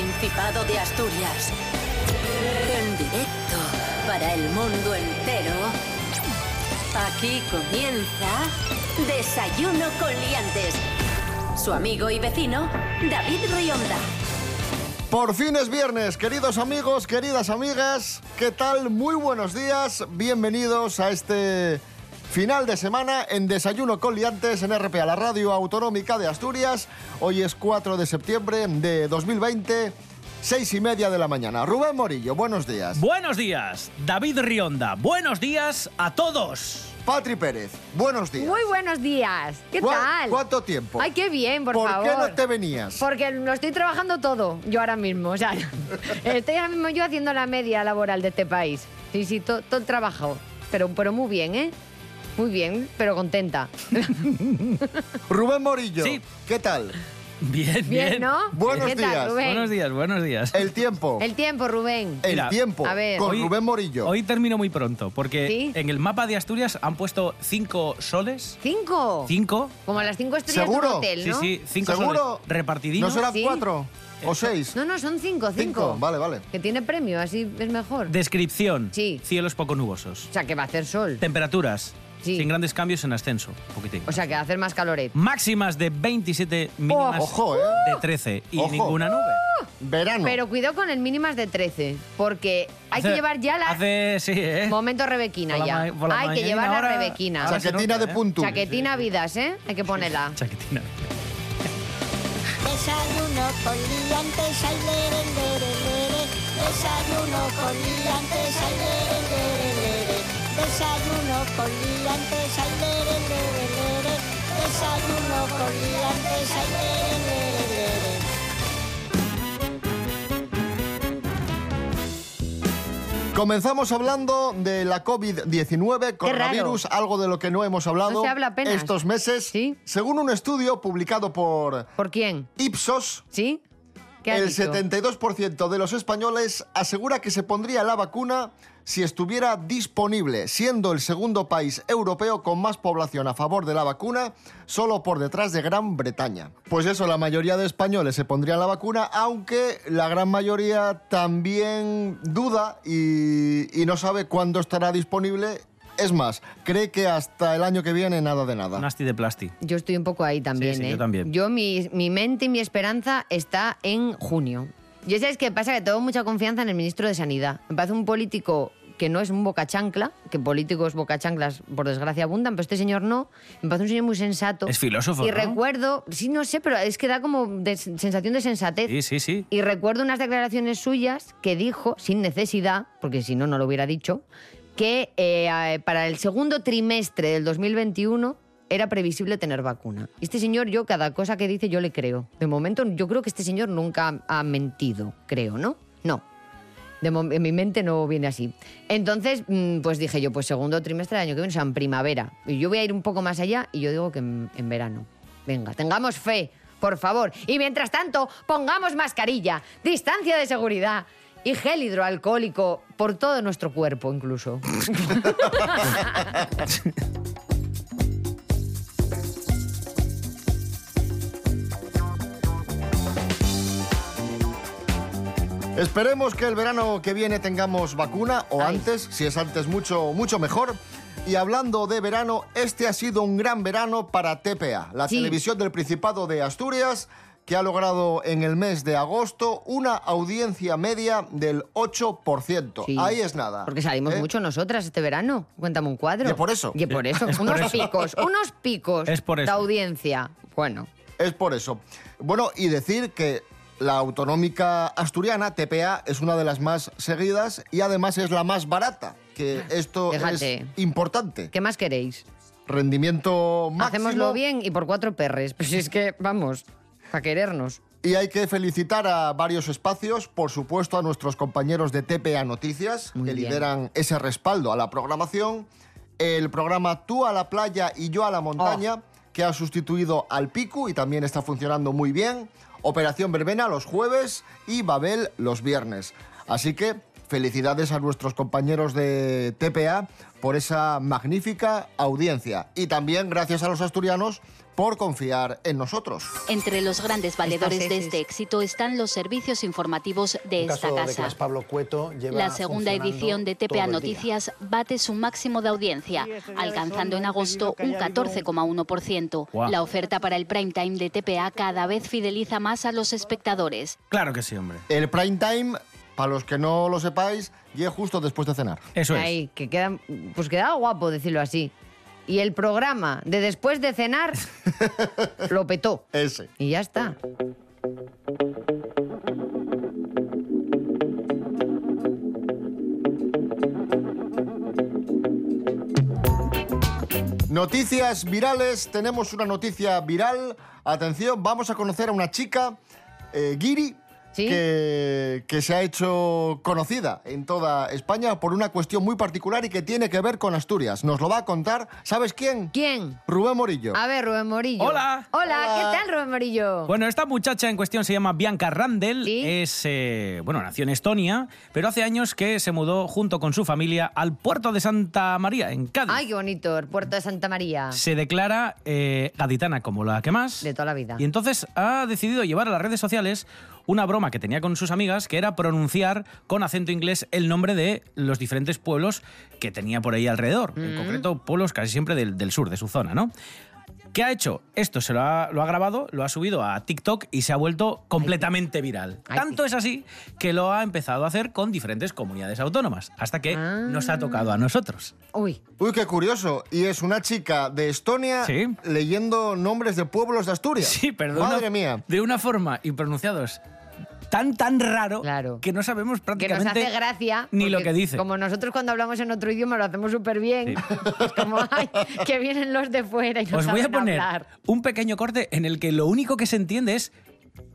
Principado de Asturias. En directo para el mundo entero. Aquí comienza Desayuno con Liantes. Su amigo y vecino, David Rionda. Por fin es viernes, queridos amigos, queridas amigas. ¿Qué tal? Muy buenos días. Bienvenidos a este final de semana en Desayuno con Liantes en RPA, la radio autonómica de Asturias. Hoy es 4 de septiembre de 2020. Seis y media de la mañana. Rubén Morillo, buenos días. Buenos días, David Rionda. Buenos días a todos. Patri Pérez, buenos días. Muy buenos días. ¿Qué ¿Cuá- tal? ¿Cuánto tiempo? Ay, qué bien, por, ¿Por favor. qué no te venías? Porque lo estoy trabajando todo yo ahora mismo. O sea, estoy ahora mismo yo haciendo la media laboral de este país. Sí, sí, to- todo el trabajo. Pero, pero muy bien, ¿eh? Muy bien, pero contenta. Rubén Morillo, Sí. ¿qué tal? Bien, bien. Bien, ¿no? Buenos ¿Qué tal, días. Rubén? Buenos días, buenos días. El tiempo. El tiempo, Rubén. El Mira, tiempo. a ver. Con Hoy- Rubén Morillo. Hoy termino muy pronto, porque ¿Sí? en el mapa de Asturias han puesto cinco soles. ¿Cinco? ¿Cinco? Como las cinco estrellas de ¿Seguro? un hotel, ¿no? Sí, sí, cinco ¿Seguro? soles repartidinos. ¿No serán Sí. cuatro o seis? No, no, son cinco, cinco. Cinco, vale, vale. Que tiene premio, así es mejor. Descripción. Sí. Cielos poco nubosos. O sea, que va a hacer sol. Temperaturas. Sí. Sin grandes cambios en ascenso. Un poquitín. O sea, que va a hacer más caloret. Máximas de 27, mínimas Ojo, ¿eh? de 13 y Ojo. ninguna nube. Verano. Pero cuidado con el mínimas de 13, porque hay Hace- que llevar ya la... Hace, sí, ¿eh? Momento Rebequina la ya. ma- Hay que llevar la Rebequina. Chaquetina de ¿eh? punto. Chaquetina vidas, ¿eh? Hay que ponerla. Chaquetina. Desayuno con liantes, ay, lere, lere, lere. Desayuno con liantes, lere, lere, lere. Desayuno con liantes, ay, lere, lere, lere. Desayuno con liantes, ay, lere, lere, lere. Comenzamos hablando de la COVID-19, coronavirus, algo de lo que no hemos hablado No se habla apenas. estos meses. Sí. Según un estudio publicado por ¿Por quién? Ipsos, ¿Sí? ¿Qué has el dicho? 72% de los españoles asegura que se pondría la vacuna si estuviera disponible, siendo el segundo país europeo con más población a favor de la vacuna, solo por detrás de Gran Bretaña. Pues eso, la mayoría de españoles se pondrían la vacuna, aunque la gran mayoría también duda y, y no sabe cuándo estará disponible. Es más, cree que hasta el año que viene nada de nada. Nasty de plasti. Yo estoy un poco ahí también, Sí, sí, ¿eh? yo también. Yo, mi, mi mente y mi esperanza está en junio. Yo sabes qué pasa, que tengo mucha confianza en el ministro de Sanidad. Me parece un político que no es un bocachancla, que políticos bocachanclas, por desgracia, abundan, pero este señor no. Me parece un señor muy sensato. Es filósofo, Y ¿no? recuerdo, sí, no sé, pero es que da como de- sensación de sensatez. Sí, sí, sí. Y recuerdo unas declaraciones suyas que dijo, sin necesidad, porque si no, no lo hubiera dicho, que eh, para el segundo trimestre del 2021 era previsible tener vacuna. Este señor, yo, cada cosa que dice, yo le creo. De momento, yo creo que este señor nunca ha mentido, creo, ¿no? No. En mi mente no viene así. Entonces, mm, pues dije yo, pues segundo trimestre del año que viene, o sea, en primavera. Y yo voy a ir un poco más allá y yo digo que en, en verano. Venga, tengamos fe, por favor. Y mientras tanto, pongamos mascarilla, distancia de seguridad y gel hidroalcohólico por todo nuestro cuerpo incluso. Esperemos que el verano que viene tengamos vacuna o Ay. antes, si es antes mucho mucho mejor. Y hablando de verano, este ha sido un gran verano para TPA, la Sí. televisión del Principado de Asturias, que ha logrado en el mes de agosto una audiencia media del 8%. Sí. Ahí es nada. Porque salimos ¿eh? mucho nosotras este verano. Cuéntame un cuadro. Y por eso. Y por eso. Es por unos eso. picos, unos picos Es por de eso. audiencia. Bueno, Es por eso. Bueno, y decir que la autonómica asturiana, TPA, es una de las más seguidas y además es la más barata, que esto Fíjate. es importante. ¿qué más queréis? Rendimiento máximo. Hacémoslo bien y por cuatro perres. Pues es que, vamos, para querernos. Y hay que felicitar a varios espacios, por supuesto a nuestros compañeros de TPA Noticias, Muy que bien. lideran ese respaldo a la programación. El programa Tú a la playa y yo a la montaña, Oh. que ha sustituido al Picu y también está funcionando muy bien. Operación Verbena los jueves y Babel los viernes. Así que felicidades a nuestros compañeros de TPA por esa magnífica audiencia. Y también gracias a los asturianos por confiar en nosotros. Entre los grandes valedores de este éxito están los servicios informativos de Un esta caso casa. Pablo Cueto lleva La segunda edición de TPA. Noticias bate su máximo de audiencia, alcanzando en agosto un 14,1%. Guau. La oferta para el prime time de TPA cada vez fideliza más a los espectadores. Claro que sí, hombre. El prime time, para los que no lo sepáis, llega justo después de cenar. Eso es. Que queda, pues queda guapo decirlo así. Y el programa de después de cenar lo petó. Ese. Y ya está. Noticias virales, tenemos una noticia viral. Atención, vamos a conocer a una chica, eh, Giri, Sí. que, que se ha hecho conocida en toda España por una cuestión muy particular y que tiene que ver con Asturias. Nos lo va a contar, ¿sabes quién? ¿Quién? Rubén Morillo. A ver, Rubén Morillo. Hola. Hola, Hola. ¿qué tal, Rubén Morillo? Bueno, esta muchacha en cuestión se llama Bianca Randel, ¿Sí? es, eh, bueno, nació en Estonia, pero hace años que se mudó junto con su familia al puerto de Santa María, en Cádiz. Ay, qué bonito, el puerto de Santa María. Se declara eh, gaditana como la que más. De toda la vida. Y entonces ha decidido llevar a las redes sociales una broma que tenía con sus amigas, que era pronunciar con acento inglés el nombre de los diferentes pueblos que tenía por ahí alrededor. Mm. En concreto, pueblos casi siempre del, del sur, de su zona, ¿no? ¿Qué ha hecho? Esto se lo ha, lo ha grabado, lo ha subido a TikTok y se ha vuelto completamente viral. Tanto es así que lo ha empezado a hacer con diferentes comunidades autónomas, hasta que Ah. nos ha tocado a nosotros. Uy, Uy, qué curioso. Y es una chica de Estonia Sí. leyendo nombres de pueblos de Asturias. Sí, pero de Madre una, mía. de una forma y pronunciados tan, tan raro Claro. que no sabemos que nos prácticamente hace gracia. ni lo que dice. Como nosotros cuando hablamos en otro idioma lo hacemos súper bien. Es como, ay, que vienen los de fuera y no Os voy a saben poner hablar. un pequeño corte en el que lo único que se entiende es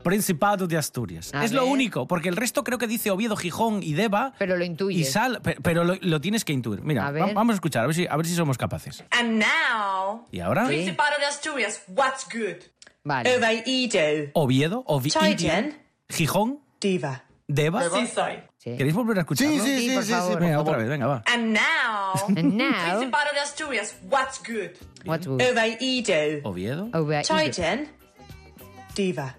Principado de Asturias. A es lo ver. único, porque el resto creo que dice Oviedo, Gijón y Deva. Pero lo Y intuyes. Sal, pe- pero lo, lo tienes que intuir. Mira, A va- vamos a escuchar, a ver si, a ver si somos capaces. And now, ¿Y ahora? Principado de Asturias, what's good? Vale. Oviedo, Oviedo, Oviedo. Gijón, Diva. Deva. Sí soy. Sí. ¿Queréis volver a escucharlo? Sí, sí, Sí, sí, por sí, sí, favor. por Venga, favor. otra vez, venga, va. And now, And now, Principado de Asturias, what's good? what's good? Oviedo, Oviedo. Over- Titan. Diva.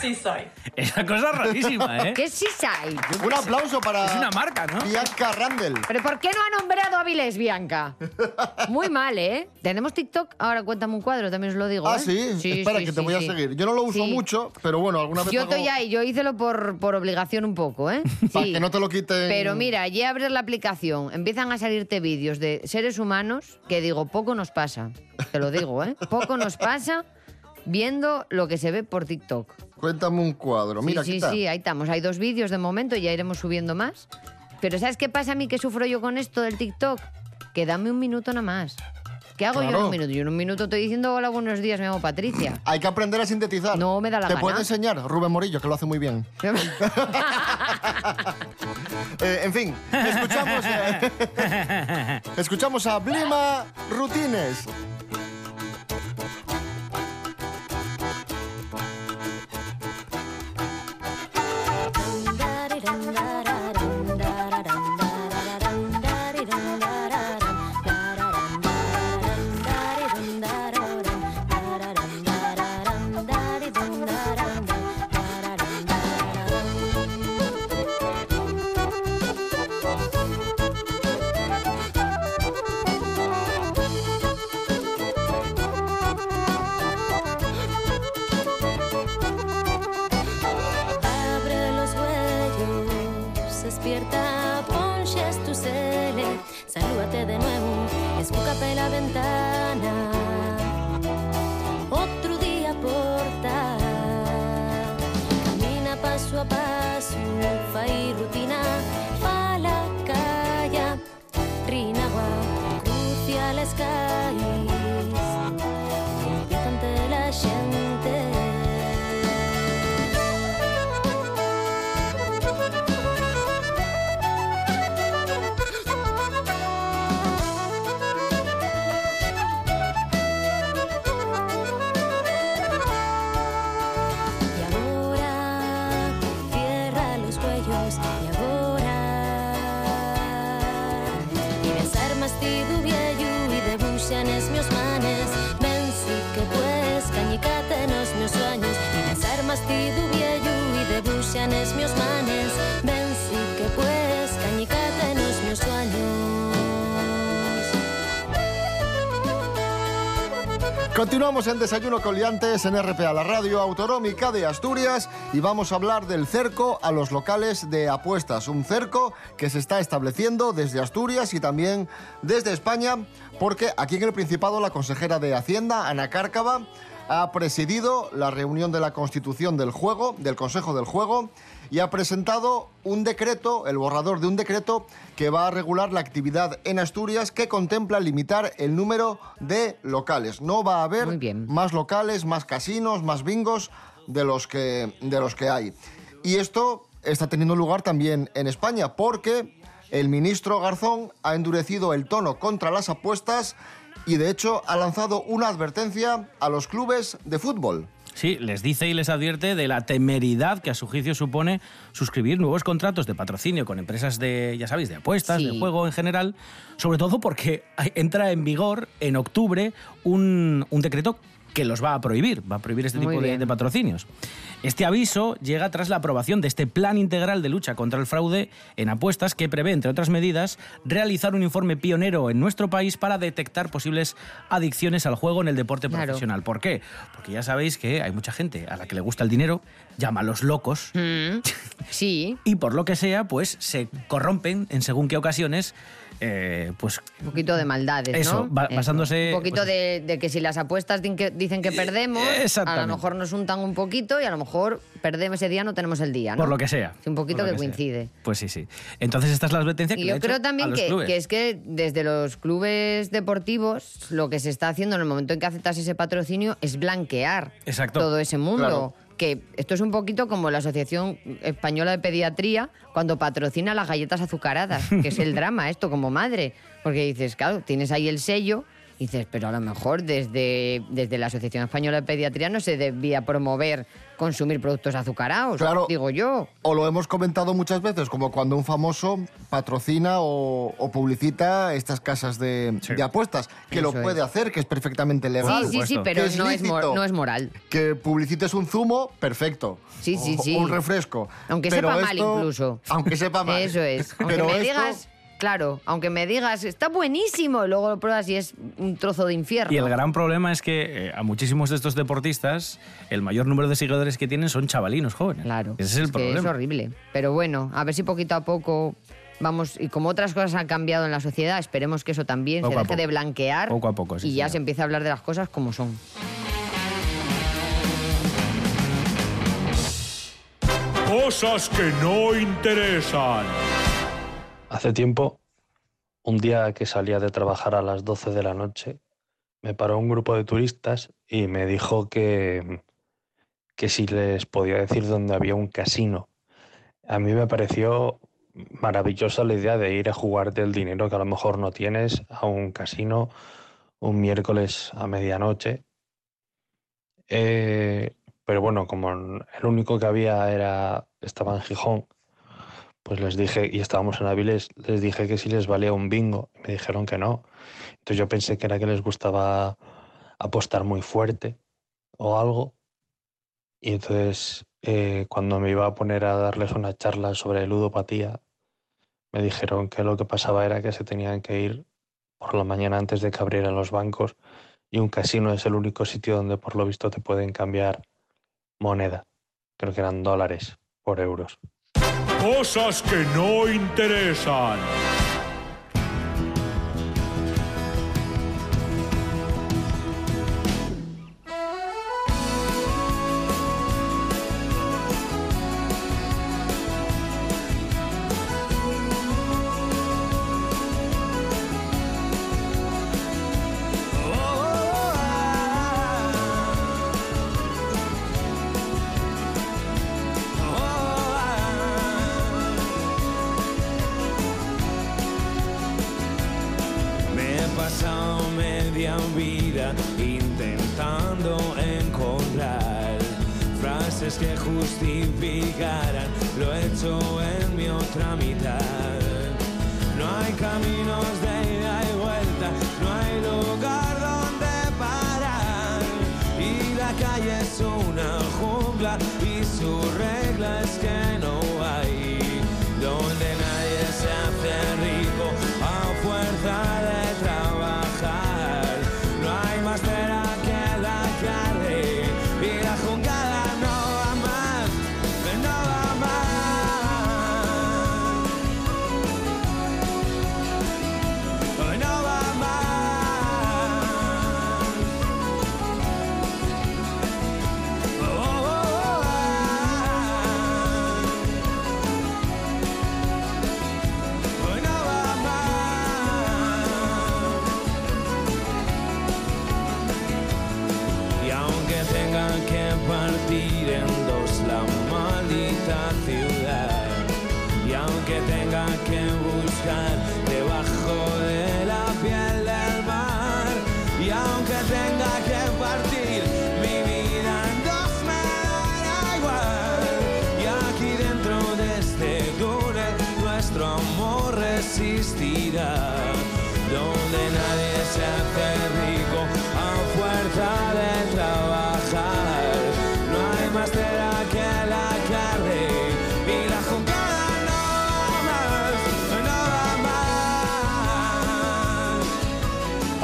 Sí soy. Es una cosa rarísima, ¿eh? ¿Qué sí hay? Un aplauso para Es una marca, ¿no? Bianca Randel. ¿Pero por qué no ha nombrado a Avilés, Bianca? Muy mal, ¿eh? ¿Tenemos TikTok? Ahora cuéntame un cuadro, también os lo digo. Ah, ¿eh? sí, espera sí, que te sí, voy a sí. seguir. Yo no lo uso Sí. mucho, pero bueno, alguna vez Yo hago- estoy ahí, yo hice por, por obligación un poco, ¿eh? Para Sí. que no te lo quiten. Pero mira, ya abres la aplicación, empiezan a salirte vídeos de seres humanos que digo, poco nos pasa. Te lo digo, ¿eh? Poco nos pasa viendo lo que se ve por TikTok. Cuéntame un cuadro. Mira, sí, sí, está. sí, ahí estamos. Hay dos vídeos de momento y ya iremos subiendo más. Pero ¿sabes qué pasa a mí que sufro yo con esto del TikTok? Que dame un minuto nada más. ¿Qué hago yo en un minuto? Yo en un minuto estoy diciendo hola, buenos días, me llamo Patricia. Hay que aprender a sintetizar. No me da la Te gana. puede enseñar Rubén Morillo, que lo hace muy bien. Eh, en fin, escuchamos, eh, escuchamos a Blima Rutines. despierta, ponches tu cele, salúdate de nuevo, escúcape la ventana. Otro día porta, camina paso a paso, fa y rutina, pa la calle, rinagua, crucia la escala. Pues Continuamos en Desayuno con Liantes en RPA, la radio autonómica de Asturias, y vamos a hablar del cerco a los locales de apuestas. Un cerco que se está estableciendo desde Asturias y también desde España, porque aquí en el Principado la consejera de Hacienda, Ana Cárcava, ha presidido la reunión de la Constitución del Juego, del Consejo del Juego, y ha presentado un decreto, el borrador de un decreto que va a regular la actividad en Asturias que contempla limitar el número de locales. No va a haber más locales, más casinos, más bingos de los que, de los que hay. Y esto está teniendo lugar también en España porque el ministro Garzón ha endurecido el tono contra las apuestas y de hecho ha lanzado una advertencia a los clubes de fútbol. Sí, les dice y les advierte de la temeridad que a su juicio supone suscribir nuevos contratos de patrocinio con empresas de, ya sabéis, de apuestas, Sí. de juego en general, sobre todo porque entra en vigor en octubre un, un decreto que los va a prohibir, va a prohibir este Muy tipo de, patrocinios. Este aviso llega tras la aprobación de este plan integral de lucha contra el fraude en apuestas que prevé, entre otras medidas, realizar un informe pionero en nuestro país para detectar posibles adicciones al juego en el deporte Claro. profesional. ¿Por qué? Porque ya sabéis que hay mucha gente a la que le gusta el dinero, llama a los locos, Mm, sí, y por lo que sea, pues se corrompen en según qué ocasiones, eh, pues un poquito de maldades, Eso, ¿no? ba- basándose, Un poquito pues- de, de que si las apuestas dicen que perdemos, a lo mejor nos untan un poquito y a lo mejor perdemos ese día, no tenemos el día, ¿no? por lo que sea. Sí, un poquito que sea. coincide. Pues sí, sí. Entonces esta es la advertencia que Y yo creo también que, es que desde los clubes deportivos lo que se está haciendo en el momento en que aceptas ese patrocinio es blanquear Exacto. todo ese mundo. Claro. Que esto es un poquito como la Asociación Española de Pediatría cuando patrocina las galletas azucaradas, que es el drama esto como madre. Porque dices, claro, tienes ahí el sello, y dices, pero a lo mejor desde, desde la Asociación Española de Pediatría no se debía promover consumir productos azucarados, Claro. digo yo. O lo hemos comentado muchas veces, como cuando un famoso patrocina o, o publicita estas casas de, Sí. de apuestas, que lo puede es. hacer, que es perfectamente legal. Sí, sí, sí, pero es no es, no es moral. Que publicites un zumo, perfecto. Sí, sí, O- sí. o un refresco. Aunque Pero sepa mal incluso. Aunque sepa mal. Eso es. Aunque Pero me esto- digas, claro, aunque me digas, está buenísimo, y luego lo pruebas y es un trozo de infierno. Y el gran problema es que eh, a muchísimos de estos deportistas, el mayor número de seguidores que tienen son chavalinos jóvenes. Claro. Ese es el problema. es horrible. Pero bueno, a ver si poquito a poco vamos. Y como otras cosas han cambiado en la sociedad, esperemos que eso también Poco se deje de blanquear. Poco a poco, sí, Y ya señor. se empiece a hablar de las cosas como son. Cosas que no interesan. Hace tiempo, un día que salía de trabajar a las 12 de la noche, me paró un grupo de turistas y me dijo que, que si les podía decir dónde había un casino. A mí me pareció maravillosa la idea de ir a jugarte el dinero que a lo mejor no tienes a un casino un miércoles a medianoche. Eh, pero bueno, como el único que había era estaba en Gijón, pues les dije, y estábamos en Avilés, les dije que si les valía un bingo. Me dijeron que no. Entonces yo pensé que era que les gustaba apostar muy fuerte o algo. Y entonces eh, cuando me iba a poner a darles una charla sobre ludopatía, me dijeron que lo que pasaba era que se tenían que ir por la mañana antes de que abrieran los bancos y un casino es el único sitio donde por lo visto te pueden cambiar moneda. Creo que eran dólares por euros. Cosas que no interesan. intentando encontrar frases que justificaran lo hecho en mi otra mitad. No hay caminos de ida y vuelta, no hay lugar donde parar. Y la calle es una jungla y su regla es que no. time.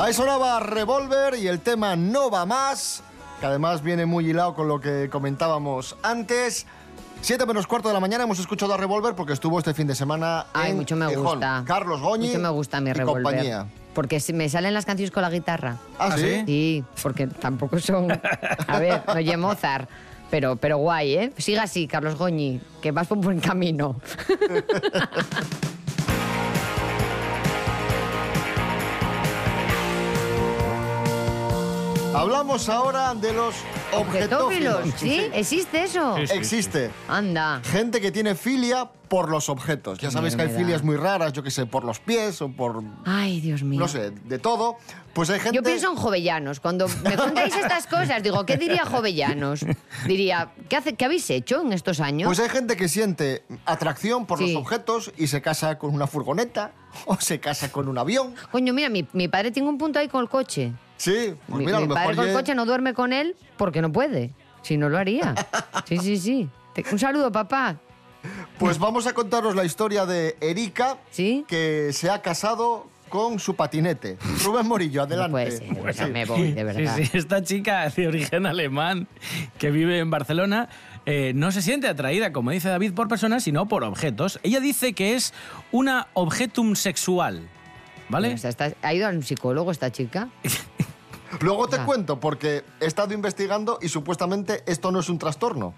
Ahí sonaba Revolver y el tema No va más, que además viene muy hilado con lo que comentábamos antes. Siete menos cuarto de la mañana hemos escuchado a Revolver porque estuvo este fin de semana Ay, en mucho me Gijón. gusta. Carlos Goñi Mucho me gusta mi y revólver. compañía. Porque me salen las canciones con la guitarra. ¿Ah, sí? Sí, porque tampoco son. A ver, no oye Mozart. Pero, pero guay, ¿eh? Siga así, Carlos Goñi, que vas por buen camino. Hablamos ahora de los objetófilos. Objetófilos, ¿sí? ¿Existe eso? Existe. Anda. Gente que tiene filia por los objetos. Ya Qué sabéis que hay filias muy raras, yo que sé, por los pies o por, Ay, Dios mío. no sé, de todo. Pues hay gente... Yo pienso en Jovellanos. Cuando me contáis estas cosas, digo, ¿qué diría Jovellanos? Diría, ¿qué, hace, ¿qué habéis hecho en estos años? Pues hay gente que siente atracción por Sí. los objetos y se casa con una furgoneta o se casa con un avión. Coño, mira, mi, mi padre tiene un punto ahí con el coche. Sí, pues mi mira, a lo mi padre mejor con el ya- coche no duerme con él porque no puede. Si no lo haría. Sí, sí, sí. Te- Un saludo, papá. Pues vamos a contaros la historia de Erika, que se ha casado con su patinete. Rubén Morillo, adelante. puede ser, de verdad, me voy, de verdad. Sí, sí, esta chica de origen alemán que vive en Barcelona eh, no se siente atraída, como dice David, por personas, sino por objetos. Ella dice que es una objetum sexual. ¿Vale? O sea, está- ¿Ha ido al psicólogo esta chica? Luego te cuento, porque he estado investigando y supuestamente esto no es un trastorno.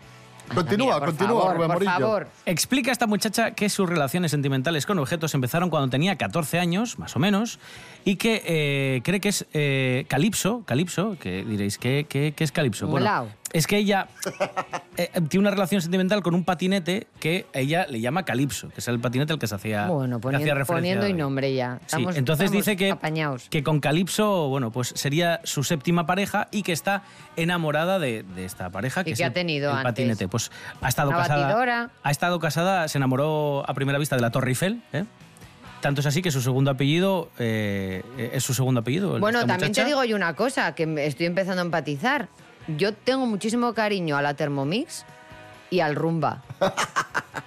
Continúa, mira, continúa, favor, Rubén por Morillo. Explica esta muchacha que sus relaciones sentimentales con objetos empezaron cuando tenía 14 años, más o menos, y que eh, cree que es eh, calipso, calipso, que diréis, ¿qué, qué, qué es calipso? Es que ella eh, tiene una relación sentimental con un patinete que ella le llama calipso, que es el patinete al que se hacía, Bueno, que hacía poniendo, referencia poniendo y nombre ya. Sí, entonces estamos dice que, apañados. que con Calipso, bueno, pues sería su séptima pareja y que está enamorada de, de esta pareja. Que ¿Y el- ha tenido el antes? patinete. Pues ha estado Una casada. batidora. Ha estado casada, se enamoró a primera vista de la Torre Eiffel, ¿eh? Tanto es así que su segundo apellido eh, es su segundo apellido. Bueno, también muchacha. te digo yo una cosa, que me estoy empezando a empatizar. Yo tengo muchísimo cariño a la Thermomix y al Rumba.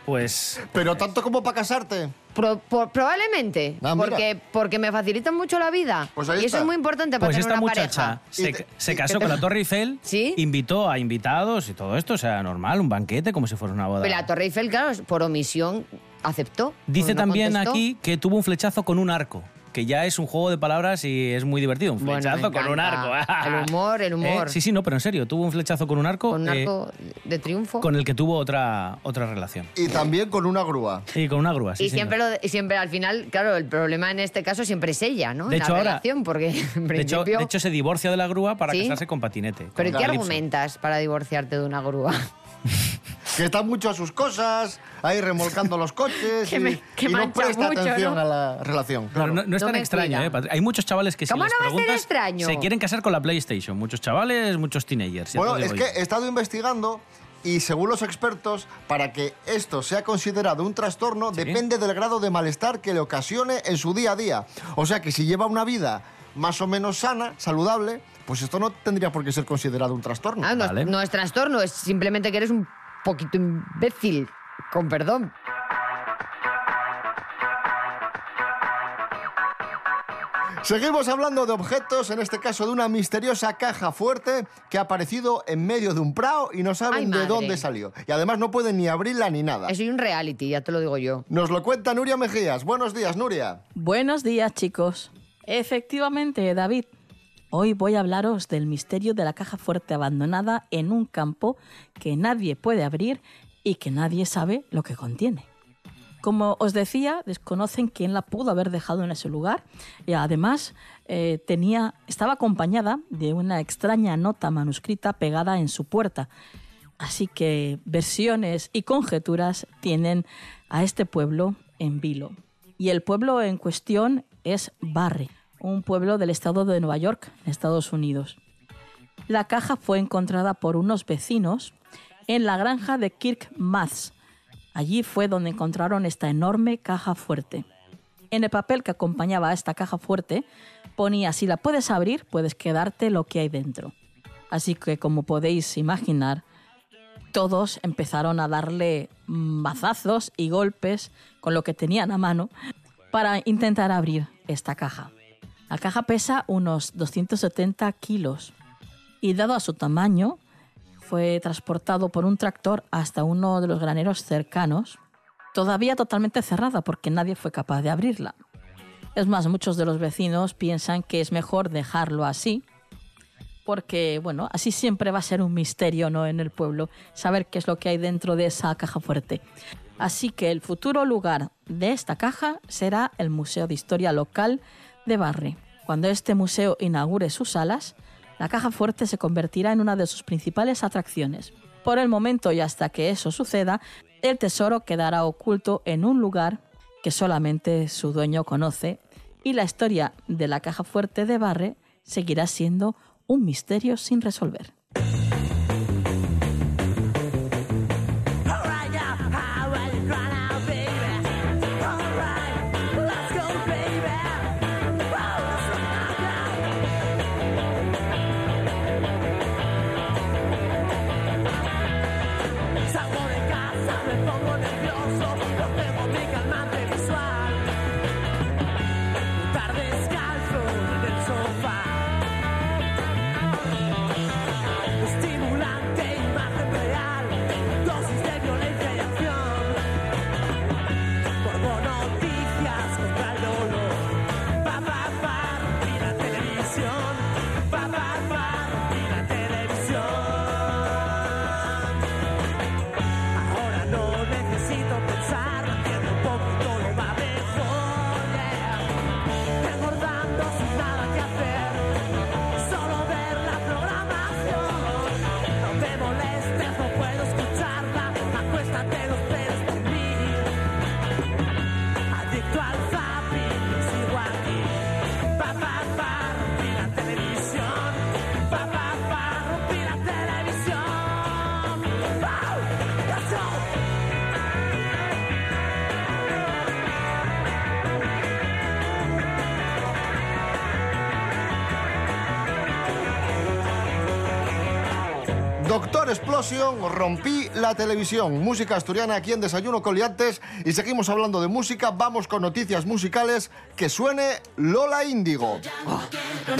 Pues. Pero tanto como para casarte. Pro- por- probablemente, Ah, porque, porque me facilitan mucho la vida. Pues ahí y eso está. es muy importante para Pues tener esta una muchacha pareja. se, se casó con la Torre Eiffel, invitó a invitados y todo esto, o sea, normal, un banquete como si fuera una boda. Pero la Torre Eiffel, claro, por omisión aceptó. Dice no también contestó. aquí que tuvo un flechazo con un arco, que ya es un juego de palabras y es muy divertido. Un Bueno, flechazo con un arco. El humor, el humor. Eh, Sí, sí, no, pero en serio, tuvo un flechazo con un arco, Con un eh, arco de triunfo. con el que tuvo otra, otra relación. Y también con una grúa. Sí, con una grúa, sí, y siempre, lo- y siempre al final, claro, el problema en este caso siempre es ella, ¿no? De En hecho, la ahora- relación, porque en De hecho, principio... de hecho, se divorcia de la grúa para ¿Sí? casarse con patinete. ¿Pero ¿y qué argumentas para divorciarte de una grúa? Que está mucho a sus cosas, ahí remolcando los coches Que y, me- que y no mancha presta mucho, atención ¿no? a la relación. Claro. no, no es No tan me extraño. ¿eh? Patri- Hay muchos chavales que si ¿Cómo les no va a ser preguntas extraño? se quieren casar con la PlayStation. Muchos chavales, muchos teenagers. ya Bueno, te es digo que yo. he estado investigando y según los expertos, para que esto sea considerado un trastorno, depende del grado de malestar que le ocasione en su día a día. O sea que si lleva una vida más o menos sana, saludable, pues esto no tendría por qué ser considerado un trastorno. Ah, no, es- no es trastorno, es simplemente que eres un poquito imbécil. Con perdón. Seguimos hablando de objetos, en este caso de una misteriosa caja fuerte que ha aparecido en medio de un prado y no saben Ay, de dónde salió. Y además no pueden ni abrirla ni nada. Eso es un reality, ya te lo digo yo. Nos lo cuenta Nuria Mejías. Buenos días, Nuria. Buenos días, chicos. Efectivamente, David. Hoy voy a hablaros del misterio de la caja fuerte abandonada en un campo que nadie puede abrir y que nadie sabe lo que contiene. Como os decía, desconocen quién la pudo haber dejado en ese lugar y además eh, tenía, estaba acompañada de una extraña nota manuscrita pegada en su puerta. Así que versiones y conjeturas tienen a este pueblo en vilo. Y el pueblo en cuestión es Barre, un pueblo del estado de Nueva York, Estados Unidos. La caja fue encontrada por unos vecinos en la granja de Kirk Maths. Allí fue donde encontraron esta enorme caja fuerte. En el papel que acompañaba a esta caja fuerte ponía si la puedes abrir, puedes quedarte lo que hay dentro. Así que como podéis imaginar, todos empezaron a darle mazazos y golpes con lo que tenían a mano para intentar abrir esta caja. La caja pesa unos 270 kilos y dado a su tamaño, fue transportado por un tractor hasta uno de los graneros cercanos, todavía totalmente cerrada porque nadie fue capaz de abrirla. Es más, muchos de los vecinos piensan que es mejor dejarlo así, porque, bueno, así siempre va a ser un misterio, ¿no? En el pueblo, saber qué es lo que hay dentro de esa caja fuerte. Así que el futuro lugar de esta caja será el Museo de Historia Local de Barre. Cuando este museo inaugure sus salas, la caja fuerte se convertirá en una de sus principales atracciones. Por el momento y hasta que eso suceda, el tesoro quedará oculto en un lugar que solamente su dueño conoce y la historia de la caja fuerte de Barre seguirá siendo un misterio sin resolver. Doctor Explosion, rompí la televisión. Música asturiana aquí en Desayuno Coliantes. Y seguimos hablando de música. Vamos con noticias musicales. Que suene Lola Índigo.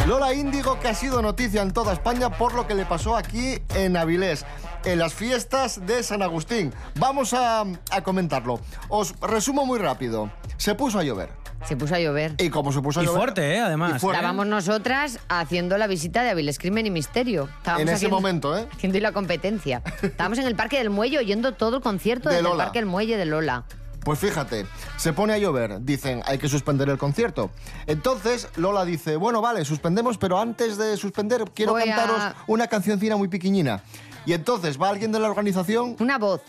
Lola Índigo que ha sido noticia en toda España por lo que le pasó aquí en Avilés. En las fiestas de San Agustín. Vamos a comentarlo. Os resumo muy rápido. Se puso a llover. Se puso a llover. Y como se puso a Y llover... fuerte, ¿eh? Además. y fuerte. Estábamos nosotras haciendo la visita de Avilés Crimen y Misterio. Estábamos En ese haciendo- momento, ¿eh? Haciendo la competencia. Estábamos en el Parque del Muelle oyendo todo el concierto De desde el Lola. Parque del Muelle de Lola. Pues fíjate, se pone a llover, dicen, hay que suspender el concierto. Entonces Lola dice, bueno, vale, suspendemos, pero antes de suspender quiero Voy a- cantaros una cancioncina muy pequeñina. Y entonces va alguien de la organización... Una voz.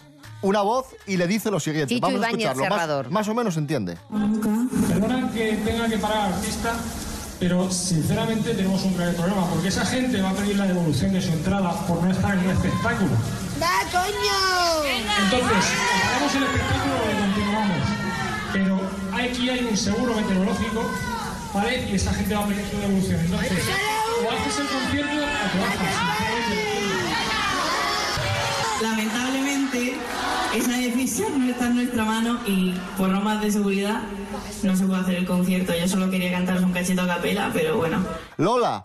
Una voz y le dice lo siguiente. Chicho Vamos a escucharlo. Más, más o menos entiende. Perdona que tenga que parar al artista, pero sinceramente tenemos un grave problema, porque esa gente va a pedir la devolución de su entrada por no estar en un espectáculo. ¡Da, coño! Entonces, paramos el espectáculo o continuamos. Pero aquí hay un seguro meteorológico, ¿vale? Y esa gente va a pedir su devolución. Entonces, o haces el concierto o te bajas. Y por normas de seguridad no se puede hacer el concierto. Yo solo quería cantaros un cachito a capela, pero bueno. Lola,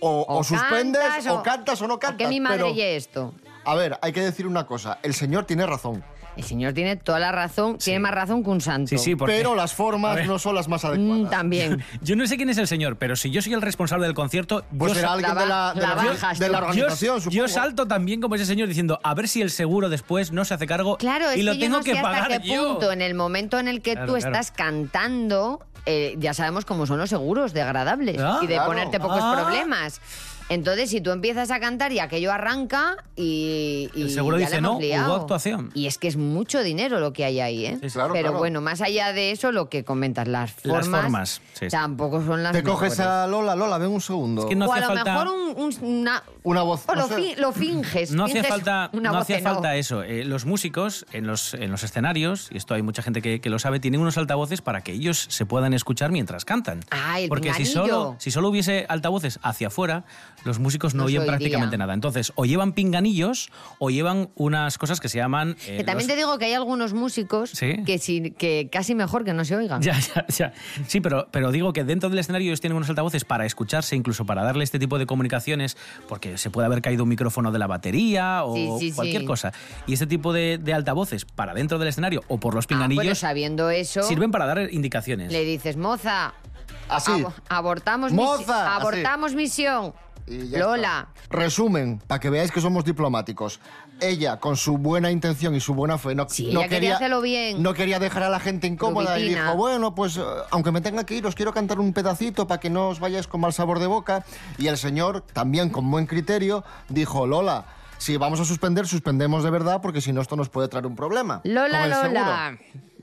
o, o suspendes, cantas o, cantas o no cantas. Que mi madre pero- esto. A ver, hay que decir una cosa. El señor tiene razón. El señor tiene toda la razón, tiene más razón que un santo. Sí, sí, porque- Pero las formas no son las más adecuadas. Mm, también. Yo no sé quién es el señor, pero si yo soy el responsable del concierto, Pues yo será de la, de la la- bajas de la tú. organización, yo, supongo. yo salto también como ese señor diciendo a ver si el seguro después no se hace cargo Claro, es y lo que yo tengo no que sé hasta pagar qué yo. punto, en el momento en el que Claro, tú claro. estás cantando, eh, ya sabemos cómo son los seguros, degradables Ah, y de claro. ponerte pocos Ah. problemas. Entonces, si tú empiezas a cantar y aquello arranca y, y El seguro ya dice, "No, liado". hubo actuación. Y es que es mucho dinero lo que hay ahí, ¿eh? Sí. Claro, Pero claro. bueno, más allá de eso, lo que comentas, las formas, Las formas, sí, tampoco son las Te coges a Lola, Lola, ven un segundo. Es que no o a lo falta- mejor un- un- una... Una voz. o no lo, sé. fi- lo finges. No hacía falta, una no hacía falta eso. Eh, los músicos en los, en los escenarios, y esto hay mucha gente que, que lo sabe, tienen unos altavoces para que ellos se puedan escuchar mientras cantan. Ah, el Porque si solo, si solo hubiese altavoces hacia afuera, los músicos no, oyen prácticamente nada. Entonces, o llevan pinganillos o llevan unas cosas que se llaman... eh, Que también los- te digo que hay algunos músicos Sí. que, casi mejor que no se oigan. Ya, ya, ya. Sí, pero, pero digo que dentro del escenario ellos tienen unos altavoces para escucharse, incluso para darle este tipo de comunicaciones, porque se puede haber caído un micrófono de la batería o Sí, sí, cualquier sí. cosa. Y este tipo de, de altavoces para dentro del escenario o por los Ah, bueno, pinganillos sabiendo eso, sirven para dar indicaciones. le dices, moza, Así. abortamos, Moza, misi- así. abortamos misión. Y ya Lola, Resumen, para que veáis que somos diplomáticos. Ella, con su buena intención y su buena fe, no, Sí, no ella quería hacerlo bien. no quería dejar a la gente incómoda y dijo, bueno, pues eh, aunque me tenga que ir, os quiero cantar un pedacito para que no os vayáis con mal sabor de boca. Y el señor, también con buen criterio, dijo, Lola, si vamos a suspender, suspendemos de verdad, porque si no, esto nos puede traer un problema. Lola, el seguro". Lola.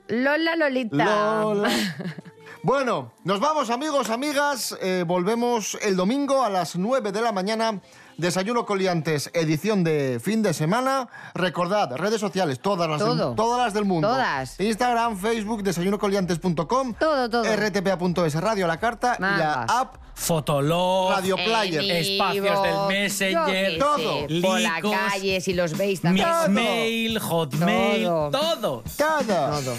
Lola, Lolita. Lola. Bueno, nos vamos amigos, amigas. Eh, volvemos el domingo a las 9 de la mañana. Desayuno Coliantes, edición de fin de semana. Recordad, redes sociales, todas las, Todo. Del, todas las del mundo. Todas. Instagram, Facebook, desayunocoliantes.com. Todo, todo. rtpa.es, Radio a la Carta y la app Fotolog, Radio Player. Espacios del Messenger, todo. sé, Por la calle, si los veis también. Mixmail, Hotmail, Todo. todo. Todo.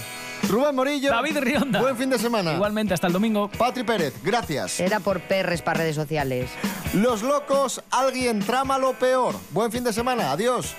Rubén Morillo. David Rionda. Buen fin de semana. Igualmente, hasta el domingo. Patri Pérez, gracias. Era por perres para redes sociales. Los locos, alguien trama lo peor. Buen fin de semana, adiós.